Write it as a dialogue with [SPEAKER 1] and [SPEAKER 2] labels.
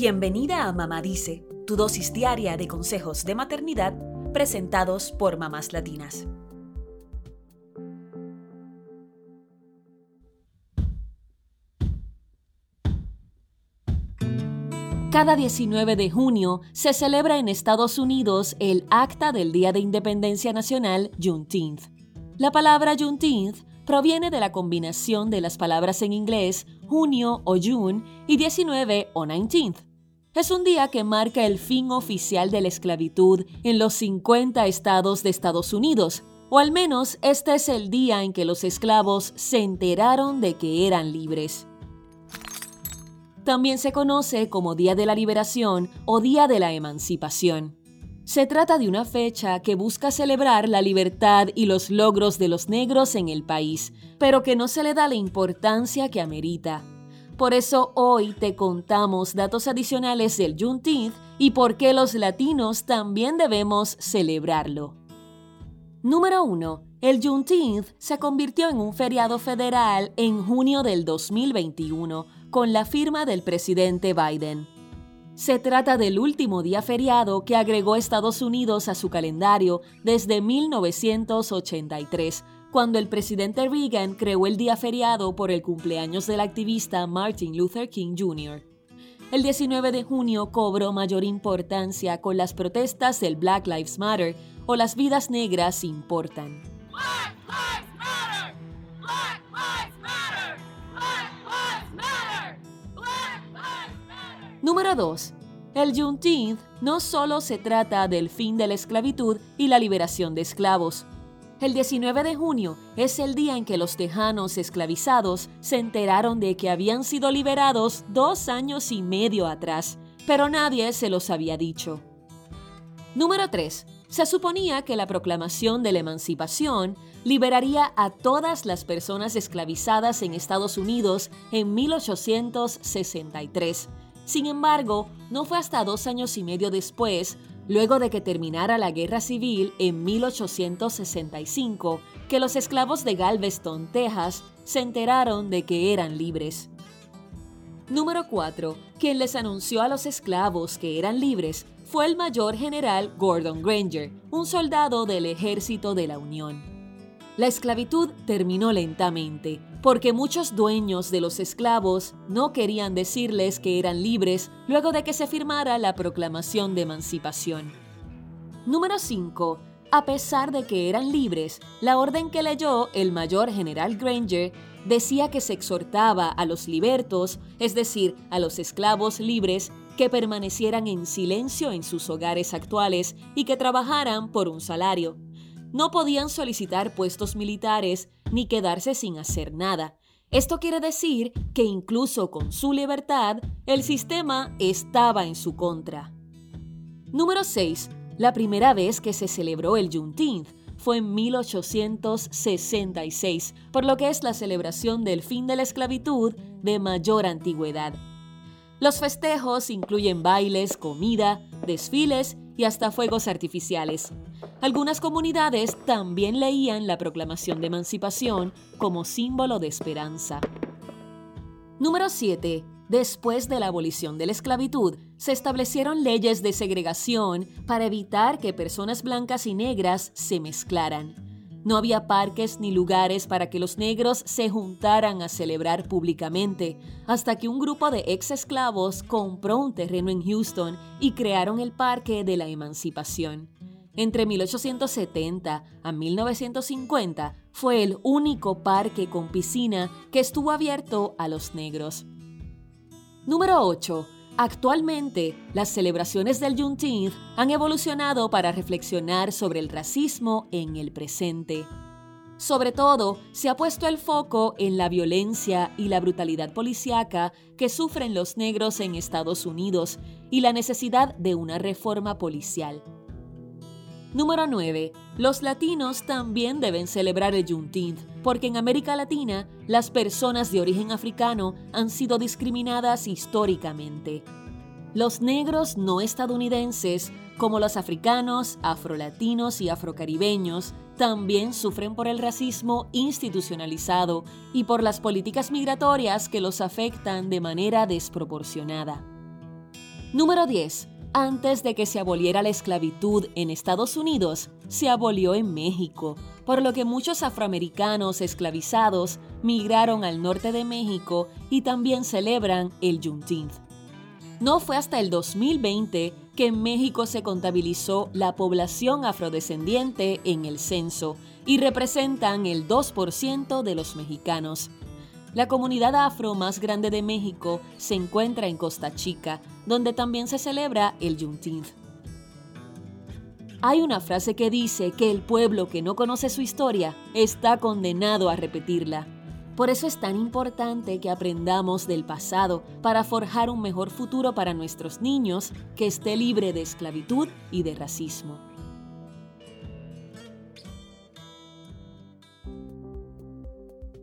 [SPEAKER 1] Bienvenida a Mamá Dice, tu dosis diaria de consejos de maternidad presentados por mamás latinas. Cada 19 de junio se celebra en Estados Unidos el Acta del Día de Independencia Nacional, Juneteenth. La palabra Juneteenth proviene de la combinación de las palabras en inglés junio o June y 19 o 19th. Es un día que marca el fin oficial de la esclavitud en los 50 estados de Estados Unidos, o al menos este es el día en que los esclavos se enteraron de que eran libres. También se conoce como Día de la Liberación o Día de la Emancipación. Se trata de una fecha que busca celebrar la libertad y los logros de los negros en el país, pero que no se le da la importancia que amerita. Por eso hoy te contamos datos adicionales del Juneteenth y por qué los latinos también debemos celebrarlo. Número 1. El Juneteenth se convirtió en un feriado federal en junio del 2021 con la firma del presidente Biden. Se trata del último día feriado que agregó Estados Unidos a su calendario desde 1983, cuando el presidente Reagan creó el día feriado por el cumpleaños del activista Martin Luther King Jr. El 19 de junio cobró mayor importancia con las protestas del Black Lives Matter o las vidas negras importan. Número 2. El Juneteenth no solo se trata del fin de la esclavitud y la liberación de esclavos. El 19 de junio es el día en que los tejanos esclavizados se enteraron de que habían sido liberados dos años y medio atrás, pero nadie se los había dicho. Número 3. Se suponía que la proclamación de la emancipación liberaría a todas las personas esclavizadas en Estados Unidos en 1863 sin embargo, no fue hasta dos años y medio después, luego de que terminara la guerra civil en 1865, que los esclavos de Galveston, Texas, se enteraron de que eran libres. Número 4. Quien les anunció a los esclavos que eran libres fue el mayor general Gordon Granger, un soldado del ejército de la Unión. La esclavitud terminó lentamente, porque muchos dueños de los esclavos no querían decirles que eran libres luego de que se firmara la proclamación de emancipación. Número 5. A pesar de que eran libres, la orden que leyó el mayor general Granger decía que se exhortaba a los libertos, es decir, a los esclavos libres, que permanecieran en silencio en sus hogares actuales y que trabajaran por un salario no podían solicitar puestos militares ni quedarse sin hacer nada. Esto quiere decir que incluso con su libertad, el sistema estaba en su contra. Número 6. La primera vez que se celebró el Juneteenth fue en 1866, por lo que es la celebración del fin de la esclavitud de mayor antigüedad. Los festejos incluyen bailes, comida, desfiles y hasta fuegos artificiales. Algunas comunidades también leían la proclamación de emancipación como símbolo de esperanza. Número 7. Después de la abolición de la esclavitud, se establecieron leyes de segregación para evitar que personas blancas y negras se mezclaran. No había parques ni lugares para que los negros se juntaran a celebrar públicamente, hasta que un grupo de ex esclavos compró un terreno en Houston y crearon el Parque de la Emancipación. Entre 1870 a 1950 fue el único parque con piscina que estuvo abierto a los negros. Número 8 Actualmente, las celebraciones del Juneteenth han evolucionado para reflexionar sobre el racismo en el presente. Sobre todo, se ha puesto el foco en la violencia y la brutalidad policíaca que sufren los negros en Estados Unidos y la necesidad de una reforma policial. Número 9. Los latinos también deben celebrar el Juneteenth, porque en América Latina las personas de origen africano han sido discriminadas históricamente. Los negros no estadounidenses, como los africanos, afrolatinos y afrocaribeños, también sufren por el racismo institucionalizado y por las políticas migratorias que los afectan de manera desproporcionada. Número 10. Antes de que se aboliera la esclavitud en Estados Unidos, se abolió en México, por lo que muchos afroamericanos esclavizados migraron al norte de México y también celebran el Juneteenth. No fue hasta el 2020 que en México se contabilizó la población afrodescendiente en el censo y representan el 2% de los mexicanos. La comunidad afro más grande de México se encuentra en Costa Chica, donde también se celebra el Juneteenth. Hay una frase que dice que el pueblo que no conoce su historia está condenado a repetirla. Por eso es tan importante que aprendamos del pasado para forjar un mejor futuro para nuestros niños que esté libre de esclavitud y de racismo.